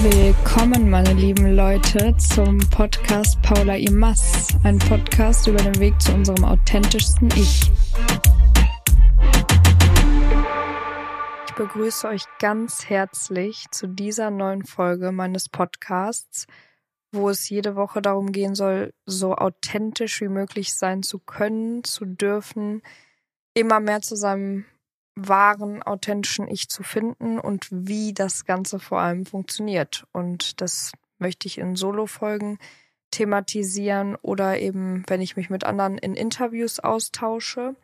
Willkommen, meine lieben Leute, zum Podcast Paula Imas, ein Podcast über den Weg zu unserem authentischsten Ich. Ich begrüße euch ganz herzlich zu dieser neuen Folge meines Podcasts, wo es jede Woche darum gehen soll, so authentisch wie möglich sein zu können, zu dürfen, immer mehr zu seinem wahren, authentischen Ich zu finden und wie das Ganze vor allem funktioniert. Und das möchte ich in Solo-Folgen thematisieren oder eben, wenn ich mich mit anderen in Interviews austausche.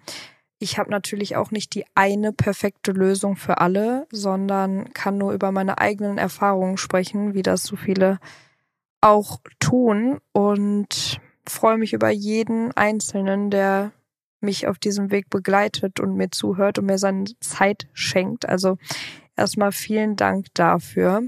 Ich habe natürlich auch nicht die eine perfekte Lösung für alle, sondern kann nur über meine eigenen Erfahrungen sprechen, wie das so viele auch tun und freue mich über jeden Einzelnen, der mich auf diesem Weg begleitet und mir zuhört und mir seine Zeit schenkt. Also erstmal vielen Dank dafür.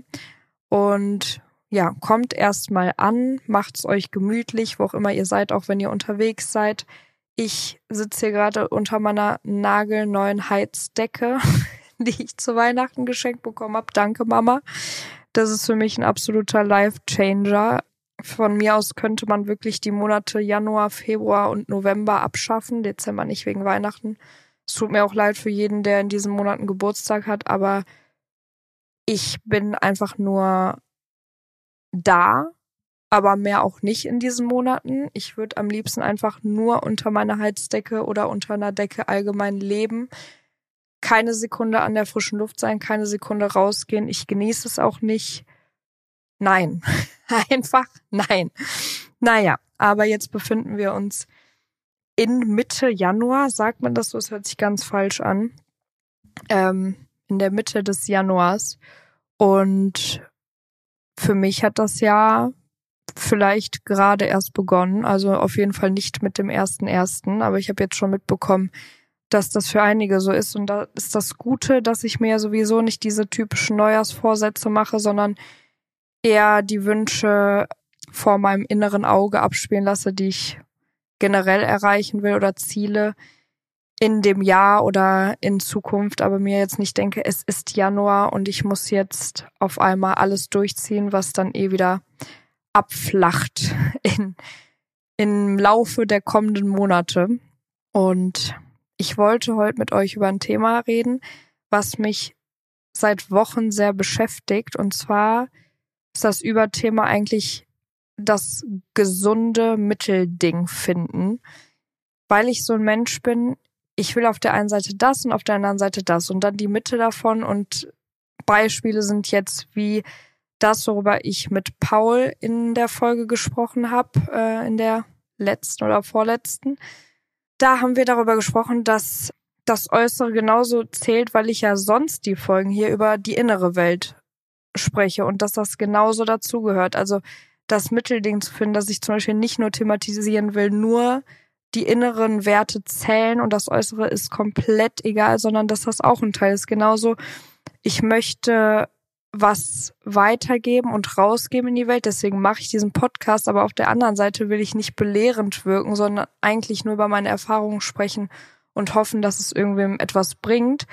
Und ja, kommt erstmal an, macht's euch gemütlich, wo auch immer ihr seid, auch wenn ihr unterwegs seid. Ich sitze hier gerade unter meiner nagelneuen Heizdecke, die ich zu Weihnachten geschenkt bekommen habe. Danke, Mama. Das ist für mich ein absoluter Life-Changer. Von mir aus könnte man wirklich die Monate Januar, Februar und November abschaffen, Dezember nicht wegen Weihnachten. Es tut mir auch leid für jeden, der in diesen Monaten Geburtstag hat, aber ich bin einfach nur da, aber mehr auch nicht in diesen Monaten. Ich würde am liebsten einfach nur unter meiner Heizdecke oder unter einer Decke allgemein leben. Keine Sekunde an der frischen Luft sein, keine Sekunde rausgehen. Ich genieße es auch nicht. Nein. Einfach nein. Naja, aber jetzt befinden wir uns in Mitte Januar, sagt man das so, es hört sich ganz falsch an. Ähm, in der Mitte des Januars. Und für mich hat das Jahr vielleicht gerade erst begonnen. Also auf jeden Fall nicht mit dem ersten ersten, aber ich habe jetzt schon mitbekommen, dass das für einige so ist. Und da ist das Gute, dass ich mir sowieso nicht diese typischen Neujahrsvorsätze mache, sondern eher die Wünsche vor meinem inneren Auge abspielen lasse, die ich generell erreichen will oder Ziele in dem Jahr oder in Zukunft, aber mir jetzt nicht denke, es ist Januar und ich muss jetzt auf einmal alles durchziehen, was dann eh wieder abflacht in, im Laufe der kommenden Monate. Und ich wollte heute mit euch über ein Thema reden, was mich seit Wochen sehr beschäftigt und zwar ist das Überthema eigentlich das gesunde Mittelding finden, weil ich so ein Mensch bin, ich will auf der einen Seite das und auf der anderen Seite das und dann die Mitte davon und Beispiele sind jetzt wie das, worüber ich mit Paul in der Folge gesprochen habe, äh, in der letzten oder vorletzten. Da haben wir darüber gesprochen, dass das Äußere genauso zählt, weil ich ja sonst die Folgen hier über die innere Welt spreche und dass das genauso dazugehört. Also das Mittelding zu finden, dass ich zum Beispiel nicht nur thematisieren will, nur die inneren Werte zählen und das Äußere ist komplett egal, sondern dass das auch ein Teil ist. Genauso, ich möchte was weitergeben und rausgeben in die Welt. Deswegen mache ich diesen Podcast. Aber auf der anderen Seite will ich nicht belehrend wirken, sondern eigentlich nur über meine Erfahrungen sprechen und hoffen, dass es irgendwem etwas bringt.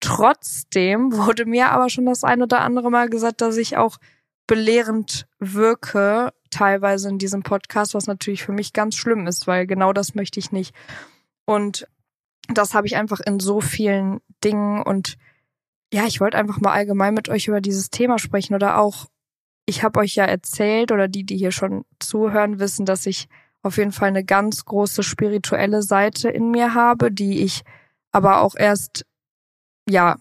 Trotzdem wurde mir aber schon das ein oder andere Mal gesagt, dass ich auch belehrend wirke, teilweise in diesem Podcast, was natürlich für mich ganz schlimm ist, weil genau das möchte ich nicht. Und das habe ich einfach in so vielen Dingen und ja, ich wollte einfach mal allgemein mit euch über dieses Thema sprechen oder auch, ich habe euch ja erzählt oder die, die hier schon zuhören, wissen, dass ich auf jeden Fall eine ganz große spirituelle Seite in mir habe, die ich aber auch erst ja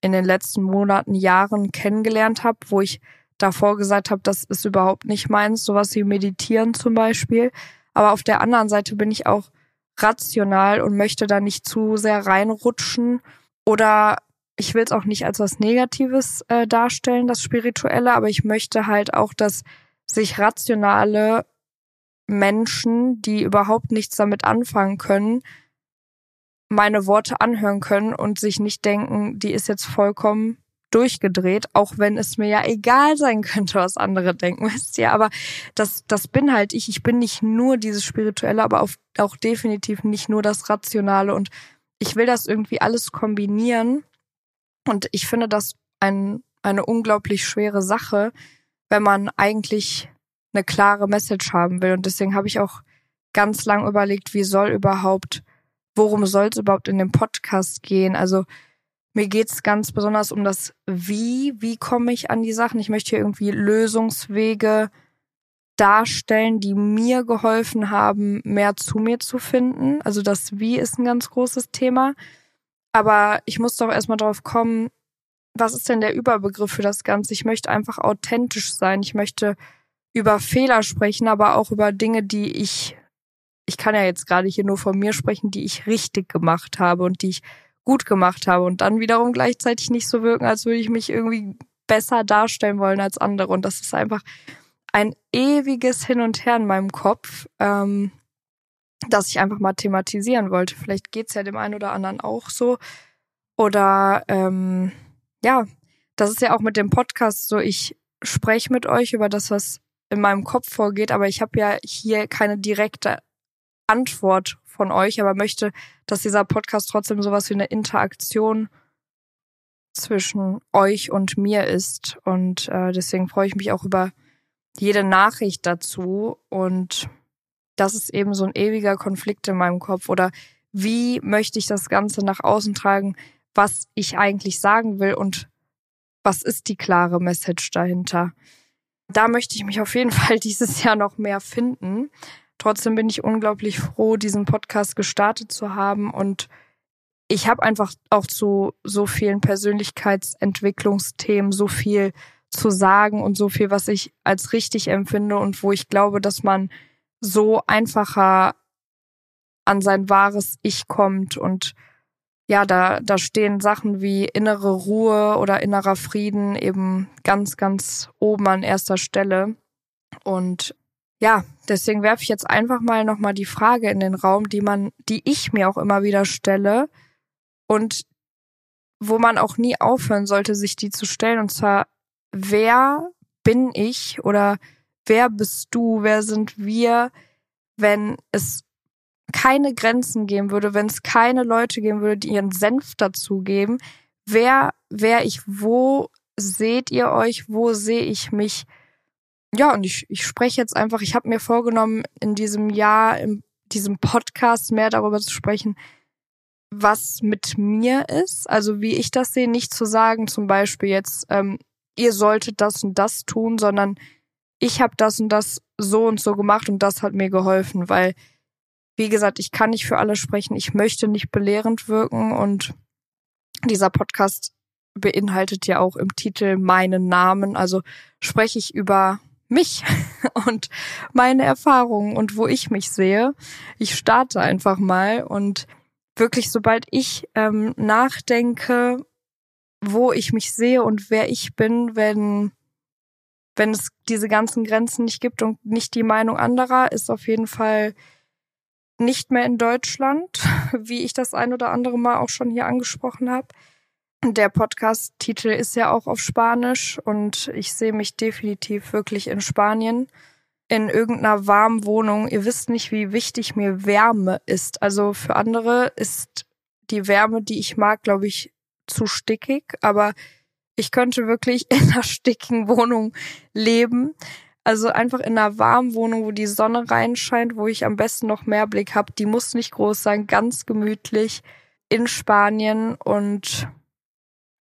in den letzten Monaten, Jahren kennengelernt habe, wo ich davor gesagt habe, das ist überhaupt nicht meins, sowas wie meditieren zum Beispiel. Aber auf der anderen Seite bin ich auch rational und möchte da nicht zu sehr reinrutschen oder ich will es auch nicht als was Negatives äh, darstellen, das Spirituelle, aber ich möchte halt auch, dass sich rationale Menschen, die überhaupt nichts damit anfangen können, meine Worte anhören können und sich nicht denken, die ist jetzt vollkommen durchgedreht, auch wenn es mir ja egal sein könnte, was andere denken, wisst ihr. Aber das, das bin halt ich. Ich bin nicht nur dieses Spirituelle, aber auch, auch definitiv nicht nur das Rationale. Und ich will das irgendwie alles kombinieren. Und ich finde das ein, eine unglaublich schwere Sache, wenn man eigentlich eine klare Message haben will. Und deswegen habe ich auch ganz lang überlegt, wie soll überhaupt, worum soll es überhaupt in dem Podcast gehen? Also mir geht's ganz besonders um das Wie, wie komme ich an die Sachen. Ich möchte hier irgendwie Lösungswege darstellen, die mir geholfen haben, mehr zu mir zu finden. Also das Wie ist ein ganz großes Thema. Aber ich muss doch erstmal drauf kommen, was ist denn der Überbegriff für das Ganze? Ich möchte einfach authentisch sein. Ich möchte über Fehler sprechen, aber auch über Dinge, die ich, ich kann ja jetzt gerade hier nur von mir sprechen, die ich richtig gemacht habe und die ich gut gemacht habe und dann wiederum gleichzeitig nicht so wirken, als würde ich mich irgendwie besser darstellen wollen als andere. Und das ist einfach ein ewiges Hin und Her in meinem Kopf, ähm, das ich einfach mal thematisieren wollte. Vielleicht geht's ja dem einen oder anderen auch so. Oder ähm, ja, das ist ja auch mit dem Podcast so, ich spreche mit euch über das, was in meinem Kopf vorgeht, aber ich habe ja hier keine direkte Antwort von euch, aber möchte, dass dieser Podcast trotzdem sowas wie eine Interaktion zwischen euch und mir ist. Und äh, deswegen freue ich mich auch über jede Nachricht dazu und das ist eben so ein ewiger Konflikt in meinem Kopf oder wie möchte ich das Ganze nach außen tragen, was ich eigentlich sagen will und was ist die klare Message dahinter. Da möchte ich mich auf jeden Fall dieses Jahr noch mehr finden. Trotzdem bin ich unglaublich froh, diesen Podcast gestartet zu haben und ich habe einfach auch zu so vielen Persönlichkeitsentwicklungsthemen so viel zu sagen und so viel, was ich als richtig empfinde und wo ich glaube, dass man so einfacher an sein wahres Ich kommt und ja, da, da stehen Sachen wie innere Ruhe oder innerer Frieden eben ganz, ganz oben an erster Stelle. Und ja, deswegen werfe ich jetzt einfach mal nochmal die Frage in den Raum, die man, die ich mir auch immer wieder stelle und wo man auch nie aufhören sollte, sich die zu stellen. Und zwar, wer bin ich oder wer bist du, wer sind wir, wenn es keine Grenzen geben würde, wenn es keine Leute geben würde, die ihren Senf dazugeben, wer wäre ich, wo seht ihr euch, wo sehe ich mich? Ja, und ich, ich spreche jetzt einfach, ich habe mir vorgenommen, in diesem Jahr, in diesem Podcast mehr darüber zu sprechen, was mit mir ist, also wie ich das sehe, nicht zu sagen, zum Beispiel jetzt, ähm, ihr solltet das und das tun, sondern ich habe das und das so und so gemacht und das hat mir geholfen, weil, wie gesagt, ich kann nicht für alle sprechen, ich möchte nicht belehrend wirken und dieser Podcast beinhaltet ja auch im Titel meinen Namen, also spreche ich über mich und meine Erfahrungen und wo ich mich sehe. Ich starte einfach mal und wirklich, sobald ich ähm, nachdenke, wo ich mich sehe und wer ich bin, wenn wenn es diese ganzen Grenzen nicht gibt und nicht die Meinung anderer, ist auf jeden Fall nicht mehr in Deutschland, wie ich das ein oder andere Mal auch schon hier angesprochen habe. Der Podcast-Titel ist ja auch auf Spanisch und ich sehe mich definitiv wirklich in Spanien in irgendeiner warmen Wohnung. Ihr wisst nicht, wie wichtig mir Wärme ist. Also für andere ist die Wärme, die ich mag, glaube ich, zu stickig, aber ich könnte wirklich in einer stickigen Wohnung leben. Also einfach in einer warmen Wohnung, wo die Sonne reinscheint, wo ich am besten noch mehr Blick habe. Die muss nicht groß sein, ganz gemütlich in Spanien und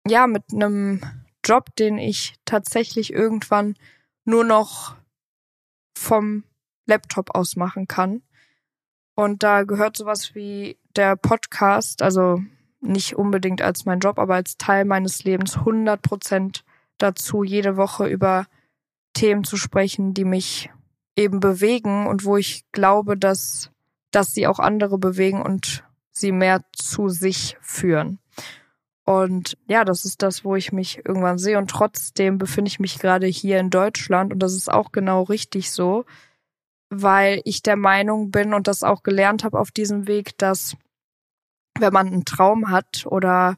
ja, mit einem Job, den ich tatsächlich irgendwann nur noch vom Laptop aus machen kann. Und da gehört sowas wie der Podcast, also nicht unbedingt als mein Job, aber als Teil meines Lebens 100 Prozent dazu, jede Woche über Themen zu sprechen, die mich eben bewegen und wo ich glaube, dass, dass sie auch andere bewegen und sie mehr zu sich führen. Und ja, das ist das, wo ich mich irgendwann sehe. Und trotzdem befinde ich mich gerade hier in Deutschland und das ist auch genau richtig so, weil ich der Meinung bin und das auch gelernt habe auf diesem Weg, dass wenn man einen Traum hat oder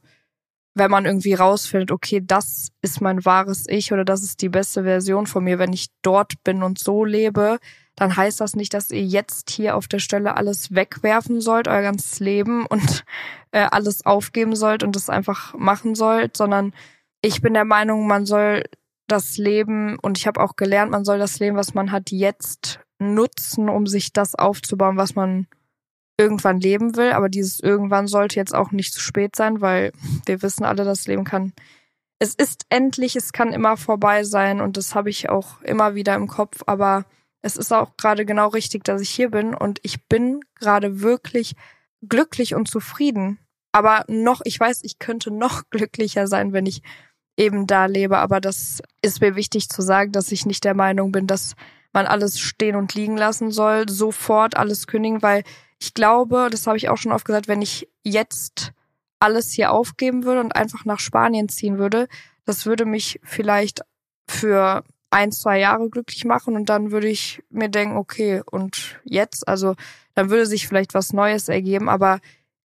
wenn man irgendwie rausfindet, okay, das ist mein wahres Ich oder das ist die beste Version von mir, wenn ich dort bin und so lebe, dann heißt das nicht, dass ihr jetzt hier auf der Stelle alles wegwerfen sollt, euer ganzes Leben und äh, alles aufgeben sollt und das einfach machen sollt, sondern ich bin der Meinung, man soll das Leben, und ich habe auch gelernt, man soll das Leben, was man hat, jetzt nutzen, um sich das aufzubauen, was man irgendwann leben will. Aber dieses irgendwann sollte jetzt auch nicht zu spät sein, weil wir wissen alle, das Leben kann. Es ist endlich, es kann immer vorbei sein und das habe ich auch immer wieder im Kopf. Aber es ist auch gerade genau richtig, dass ich hier bin und ich bin gerade wirklich glücklich und zufrieden. Aber noch, ich weiß, ich könnte noch glücklicher sein, wenn ich eben da lebe. Aber das ist mir wichtig zu sagen, dass ich nicht der Meinung bin, dass man alles stehen und liegen lassen soll, sofort alles kündigen, weil ich glaube, das habe ich auch schon oft gesagt, wenn ich jetzt alles hier aufgeben würde und einfach nach Spanien ziehen würde, das würde mich vielleicht für ein, zwei Jahre glücklich machen und dann würde ich mir denken, okay, und jetzt? Also dann würde sich vielleicht was Neues ergeben, aber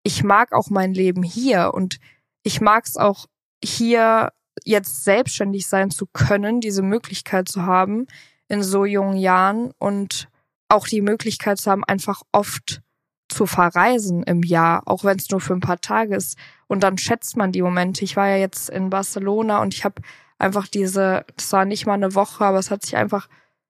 ich mag auch mein Leben hier und ich mag es auch hier jetzt selbstständig sein zu können, diese Möglichkeit zu haben in so jungen Jahren und auch die Möglichkeit zu haben, einfach oft zu verreisen im Jahr, auch wenn es nur für ein paar Tage ist. Und dann schätzt man die Momente. Ich war ja jetzt in Barcelona und ich habe einfach diese, das war nicht mal eine Woche, aber es hat sich einfach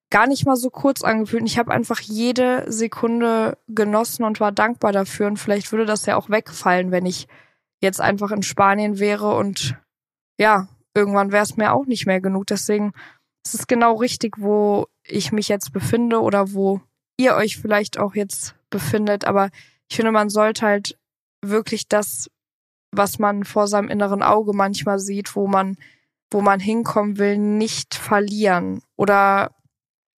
gar nicht mal so kurz angefühlt. Und ich habe einfach jede Sekunde genossen und war dankbar dafür. Und vielleicht würde das ja auch wegfallen, wenn ich jetzt einfach in Spanien wäre und ja, irgendwann wäre es mir auch nicht mehr genug. Deswegen ist es genau richtig, wo ich mich jetzt befinde oder wo ihr euch vielleicht auch jetzt befindet. Aber ich finde, man sollte halt wirklich das, was man vor seinem inneren Auge manchmal sieht, wo man wo man hinkommen will, nicht verlieren oder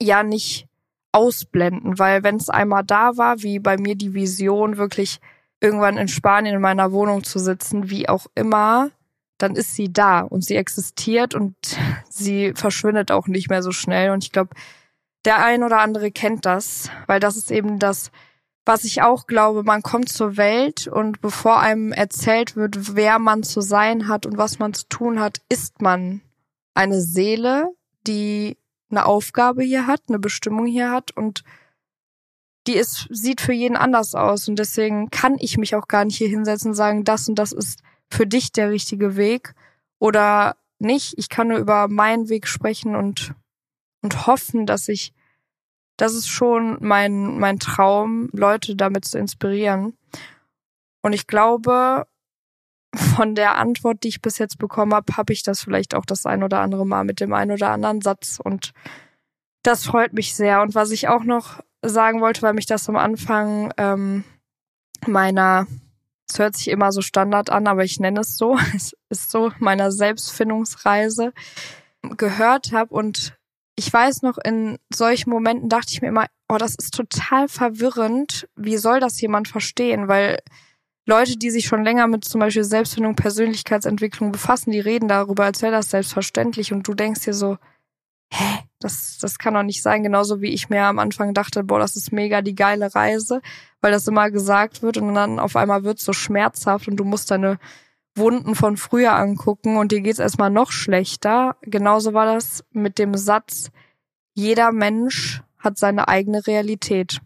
ja nicht ausblenden, weil wenn es einmal da war, wie bei mir die Vision, wirklich irgendwann in Spanien in meiner Wohnung zu sitzen, wie auch immer, dann ist sie da und sie existiert und sie verschwindet auch nicht mehr so schnell. Und ich glaube, der ein oder andere kennt das, weil das ist eben das, was ich auch glaube, man kommt zur Welt und bevor einem erzählt wird, wer man zu sein hat und was man zu tun hat, ist man eine Seele, die eine Aufgabe hier hat, eine Bestimmung hier hat und die ist, sieht für jeden anders aus und deswegen kann ich mich auch gar nicht hier hinsetzen und sagen, das und das ist für dich der richtige Weg oder nicht. Ich kann nur über meinen Weg sprechen und, und hoffen, dass ich das ist schon mein, mein Traum, Leute damit zu inspirieren. Und ich glaube, von der Antwort, die ich bis jetzt bekommen habe, habe ich das vielleicht auch das ein oder andere Mal mit dem einen oder anderen Satz. Und das freut mich sehr. Und was ich auch noch sagen wollte, weil mich das am Anfang ähm, meiner, es hört sich immer so Standard an, aber ich nenne es so, es ist so meiner Selbstfindungsreise gehört habe und ich weiß noch, in solchen Momenten dachte ich mir immer, oh, das ist total verwirrend. Wie soll das jemand verstehen? Weil Leute, die sich schon länger mit zum Beispiel Selbstfindung, Persönlichkeitsentwicklung befassen, die reden darüber, als wäre das selbstverständlich. Und du denkst dir so, hä, das, das kann doch nicht sein. Genauso wie ich mir am Anfang dachte, boah, das ist mega die geile Reise, weil das immer gesagt wird und dann auf einmal wird so schmerzhaft und du musst deine Wunden von früher angucken und dir geht's erstmal noch schlechter. Genauso war das mit dem Satz, jeder Mensch hat seine eigene Realität.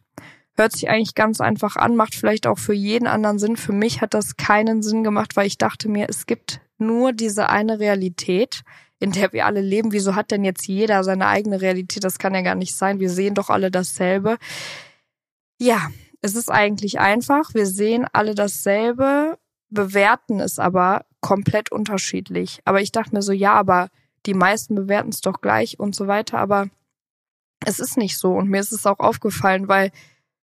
Hört sich eigentlich ganz einfach an, macht vielleicht auch für jeden anderen Sinn. Für mich hat das keinen Sinn gemacht, weil ich dachte mir, es gibt nur diese eine Realität, in der wir alle leben. Wieso hat denn jetzt jeder seine eigene Realität? Das kann ja gar nicht sein. Wir sehen doch alle dasselbe. Ja, es ist eigentlich einfach. Wir sehen alle dasselbe bewerten es aber komplett unterschiedlich. Aber ich dachte mir so, ja, aber die meisten bewerten es doch gleich und so weiter. Aber es ist nicht so. Und mir ist es auch aufgefallen, weil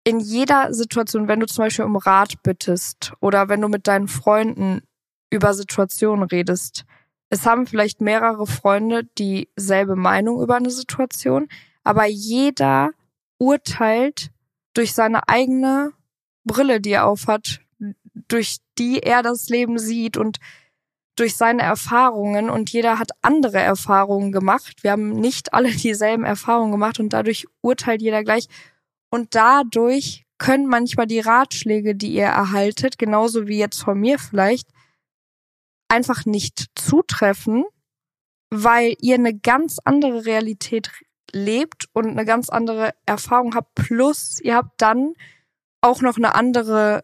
in jeder Situation, wenn du zum Beispiel um Rat bittest oder wenn du mit deinen Freunden über Situationen redest, es haben vielleicht mehrere Freunde dieselbe Meinung über eine Situation, aber jeder urteilt durch seine eigene Brille, die er aufhat, durch die er das Leben sieht und durch seine Erfahrungen und jeder hat andere Erfahrungen gemacht. Wir haben nicht alle dieselben Erfahrungen gemacht und dadurch urteilt jeder gleich. Und dadurch können manchmal die Ratschläge, die ihr erhaltet, genauso wie jetzt von mir vielleicht, einfach nicht zutreffen, weil ihr eine ganz andere Realität lebt und eine ganz andere Erfahrung habt. Plus, ihr habt dann auch noch eine andere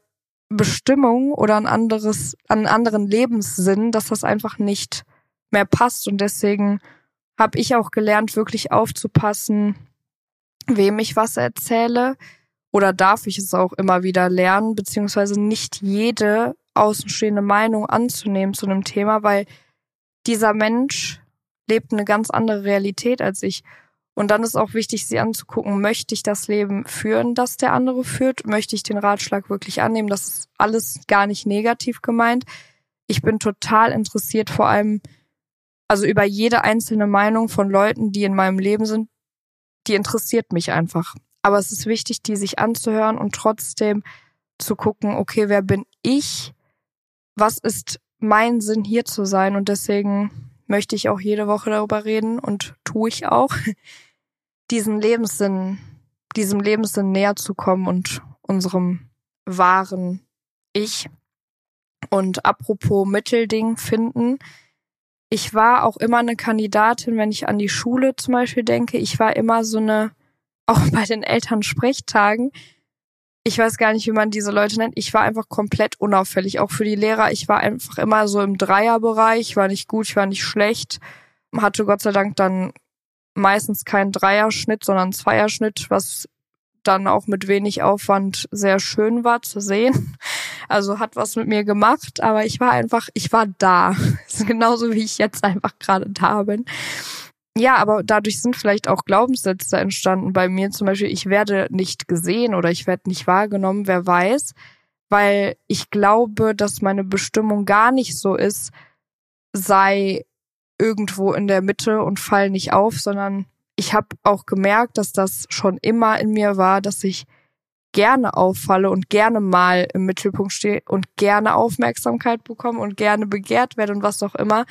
Bestimmung oder ein anderes, einen anderen Lebenssinn, dass das einfach nicht mehr passt. Und deswegen habe ich auch gelernt, wirklich aufzupassen, wem ich was erzähle. Oder darf ich es auch immer wieder lernen, beziehungsweise nicht jede außenstehende Meinung anzunehmen zu einem Thema, weil dieser Mensch lebt eine ganz andere Realität als ich. Und dann ist auch wichtig, sie anzugucken, möchte ich das Leben führen, das der andere führt? Möchte ich den Ratschlag wirklich annehmen? Das ist alles gar nicht negativ gemeint. Ich bin total interessiert, vor allem, also über jede einzelne Meinung von Leuten, die in meinem Leben sind, die interessiert mich einfach. Aber es ist wichtig, die sich anzuhören und trotzdem zu gucken, okay, wer bin ich? Was ist mein Sinn hier zu sein? Und deswegen möchte ich auch jede Woche darüber reden und tue ich auch, diesen Lebenssinn, diesem Lebenssinn näher zu kommen und unserem wahren Ich. Und apropos Mittelding finden, ich war auch immer eine Kandidatin, wenn ich an die Schule zum Beispiel denke. Ich war immer so eine, auch bei den Elternsprechtagen, ich weiß gar nicht, wie man diese Leute nennt. Ich war einfach komplett unauffällig, auch für die Lehrer. Ich war einfach immer so im Dreierbereich, ich war nicht gut, ich war nicht schlecht. Hatte Gott sei Dank dann meistens keinen Dreierschnitt, sondern Zweierschnitt, was dann auch mit wenig Aufwand sehr schön war zu sehen. Also hat was mit mir gemacht, aber ich war einfach, ich war da. Genauso wie ich jetzt einfach gerade da bin. Ja, aber dadurch sind vielleicht auch Glaubenssätze entstanden bei mir. Zum Beispiel, ich werde nicht gesehen oder ich werde nicht wahrgenommen, wer weiß. Weil ich glaube, dass meine Bestimmung gar nicht so ist, sei irgendwo in der Mitte und fall nicht auf, sondern ich habe auch gemerkt, dass das schon immer in mir war, dass ich gerne auffalle und gerne mal im Mittelpunkt stehe und gerne Aufmerksamkeit bekomme und gerne begehrt werde und was auch immer.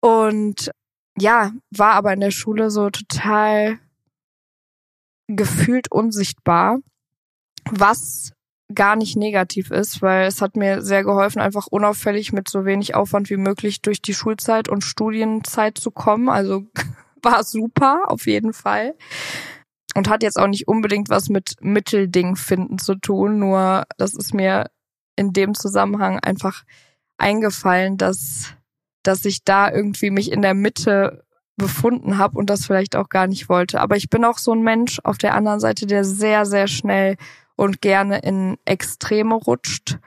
Und ja, war aber in der Schule so total gefühlt unsichtbar, was gar nicht negativ ist, weil es hat mir sehr geholfen, einfach unauffällig mit so wenig Aufwand wie möglich durch die Schulzeit und Studienzeit zu kommen. Also war super, auf jeden Fall. Und hat jetzt auch nicht unbedingt was mit Mittelding finden zu tun, nur das ist mir in dem Zusammenhang einfach eingefallen, dass, dass ich da irgendwie mich in der Mitte befunden habe und das vielleicht auch gar nicht wollte. Aber ich bin auch so ein Mensch auf der anderen Seite, der sehr, sehr schnell und gerne in Extreme rutscht.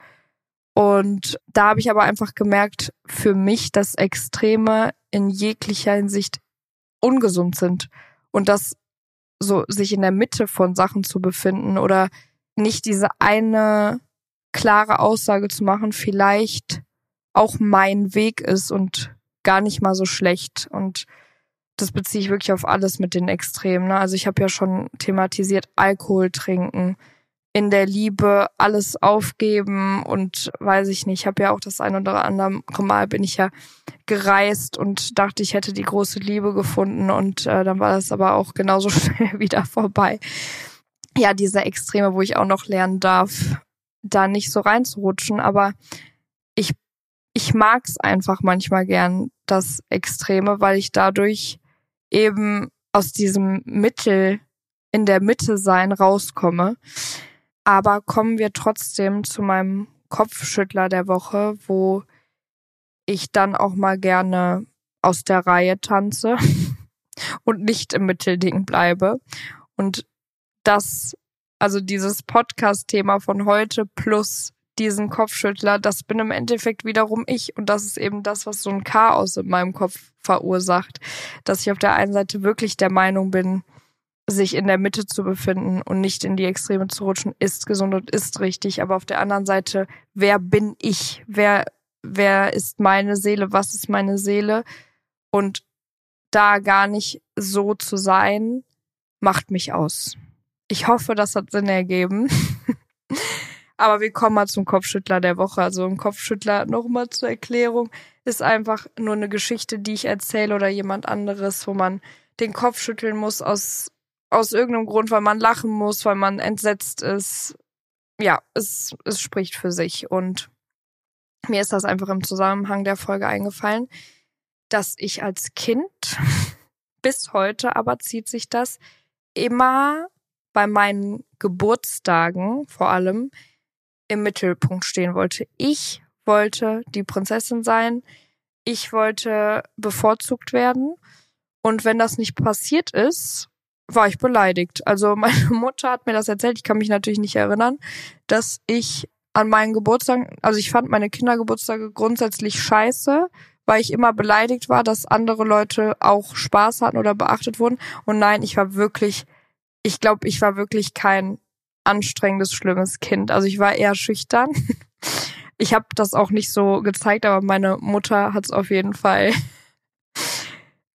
Und da habe ich aber einfach gemerkt, für mich, dass Extreme in jeglicher Hinsicht ungesund sind. Und dass so sich in der Mitte von Sachen zu befinden oder nicht diese eine klare Aussage zu machen, vielleicht auch mein Weg ist und gar nicht mal so schlecht. Und das beziehe ich wirklich auf alles mit den Extremen. Ne? Also ich habe ja schon thematisiert, Alkohol trinken, in der Liebe alles aufgeben und weiß ich nicht, ich habe ja auch das ein oder andere Mal bin ich ja gereist und dachte, ich hätte die große Liebe gefunden und äh, dann war das aber auch genauso schnell wieder vorbei. Ja, diese Extreme, wo ich auch noch lernen darf, da nicht so reinzurutschen, aber ich ich mag's einfach manchmal gern das Extreme, weil ich dadurch eben aus diesem Mittel in der Mitte sein rauskomme. Aber kommen wir trotzdem zu meinem Kopfschüttler der Woche, wo ich dann auch mal gerne aus der Reihe tanze und nicht im Mittelding bleibe. Und das, also dieses Podcast-Thema von heute plus diesen Kopfschüttler, das bin im Endeffekt wiederum ich. Und das ist eben das, was so ein Chaos in meinem Kopf verursacht. Dass ich auf der einen Seite wirklich der Meinung bin, sich in der Mitte zu befinden und nicht in die Extreme zu rutschen, ist gesund und ist richtig. Aber auf der anderen Seite, wer bin ich? Wer, wer ist meine Seele? Was ist meine Seele? Und da gar nicht so zu sein, macht mich aus. Ich hoffe, das hat Sinn ergeben. Aber wir kommen mal zum Kopfschüttler der Woche. Also ein Kopfschüttler, nochmal zur Erklärung, ist einfach nur eine Geschichte, die ich erzähle oder jemand anderes, wo man den Kopf schütteln muss aus aus irgendeinem Grund, weil man lachen muss, weil man entsetzt ist. Ja, es, es spricht für sich. Und mir ist das einfach im Zusammenhang der Folge eingefallen, dass ich als Kind bis heute aber zieht sich das immer bei meinen Geburtstagen vor allem im Mittelpunkt stehen wollte. Ich wollte die Prinzessin sein. ich wollte bevorzugt werden. Und wenn das nicht passiert ist, war ich beleidigt. Also meine Mutter hat mir das erzählt, ich kann mich natürlich nicht erinnern, dass ich an meinen Geburtstagen, also ich fand meine Kindergeburtstage grundsätzlich scheiße, weil ich immer beleidigt war, dass andere Leute auch Spaß hatten oder beachtet wurden. Und nein, ich war wirklich, ich glaube, ich war wirklich kein anstrengendes, schlimmes Kind. Also ich war eher schüchtern. Ich habe das auch nicht so gezeigt, aber meine Mutter hat es auf jeden Fall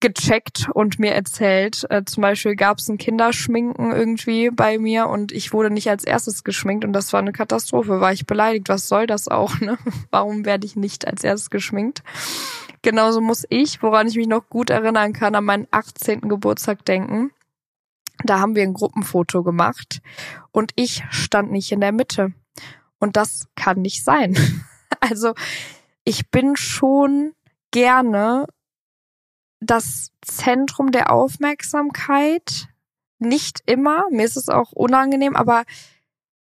gecheckt und mir erzählt. Äh, zum Beispiel gab es ein Kinderschminken irgendwie bei mir und ich wurde nicht als erstes geschminkt und das war eine Katastrophe. War ich beleidigt? Was soll das auch? Ne? Warum werde ich nicht als erstes geschminkt? Genauso muss ich, woran ich mich noch gut erinnern kann, an meinen 18. Geburtstag denken. Da haben wir ein Gruppenfoto gemacht und ich stand nicht in der Mitte. Und das kann nicht sein. Also ich bin schon gerne das Zentrum der Aufmerksamkeit. Nicht immer, mir ist es auch unangenehm, aber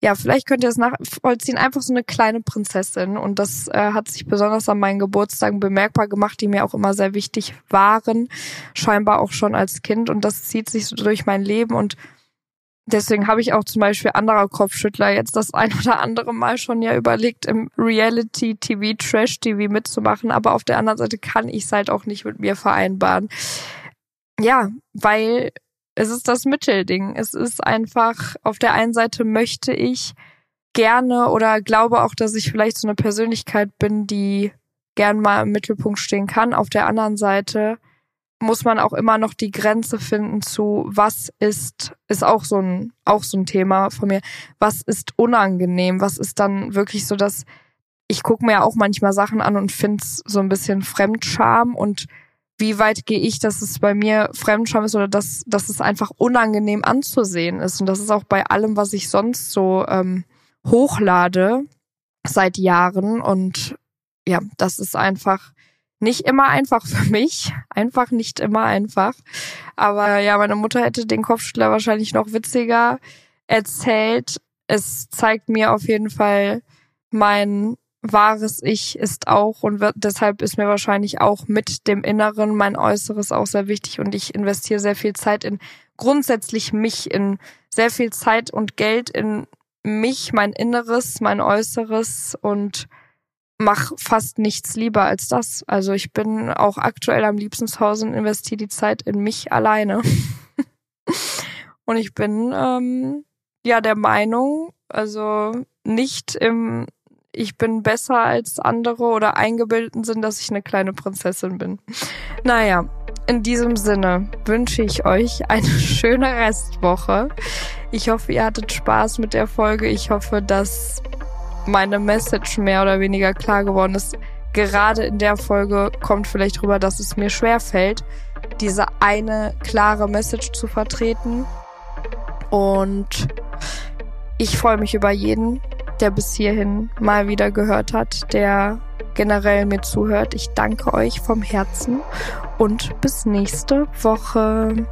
ja, vielleicht könnt ihr es nachvollziehen, einfach so eine kleine Prinzessin. Und das äh, hat sich besonders an meinen Geburtstagen bemerkbar gemacht, die mir auch immer sehr wichtig waren, scheinbar auch schon als Kind. Und das zieht sich so durch mein Leben. Und deswegen habe ich auch zum Beispiel anderer Kopfschüttler jetzt das ein oder andere Mal schon ja überlegt, im Reality-TV, Trash-TV mitzumachen. Aber auf der anderen Seite kann ich es halt auch nicht mit mir vereinbaren. Ja, weil es ist das Mittelding. Es ist einfach, auf der einen Seite möchte ich gerne oder glaube auch, dass ich vielleicht so eine Persönlichkeit bin, die gern mal im Mittelpunkt stehen kann. Auf der anderen Seite muss man auch immer noch die Grenze finden zu, was ist, ist auch so ein, auch so ein Thema von mir. Was ist unangenehm? Was ist dann wirklich so, dass ich gucke mir ja auch manchmal Sachen an und finde es so ein bisschen Fremdscham und wie weit gehe ich, dass es bei mir Fremdscham ist oder dass, dass es einfach unangenehm anzusehen ist. Und das ist auch bei allem, was ich sonst so ähm, hochlade seit Jahren. Und ja, das ist einfach nicht immer einfach für mich. Einfach nicht immer einfach. Aber ja, meine Mutter hätte den Kopfschüttler wahrscheinlich noch witziger erzählt. Es zeigt mir auf jeden Fall mein wahres Ich ist auch und wird, deshalb ist mir wahrscheinlich auch mit dem Inneren mein Äußeres auch sehr wichtig und ich investiere sehr viel Zeit in grundsätzlich mich, in sehr viel Zeit und Geld in mich, mein Inneres, mein Äußeres und mach fast nichts lieber als das. Also ich bin auch aktuell am liebsten zu Hause und investiere die Zeit in mich alleine. und ich bin ähm, ja der Meinung, also nicht im ich bin besser als andere oder eingebildeten Sinn, dass ich eine kleine Prinzessin bin. Naja, in diesem Sinne wünsche ich euch eine schöne Restwoche. Ich hoffe, ihr hattet Spaß mit der Folge. Ich hoffe, dass meine Message mehr oder weniger klar geworden ist. Gerade in der Folge kommt vielleicht rüber, dass es mir schwer fällt, diese eine klare Message zu vertreten. Und ich freue mich über jeden, der bis hierhin mal wieder gehört hat, der generell mir zuhört. Ich danke euch vom Herzen und bis nächste Woche.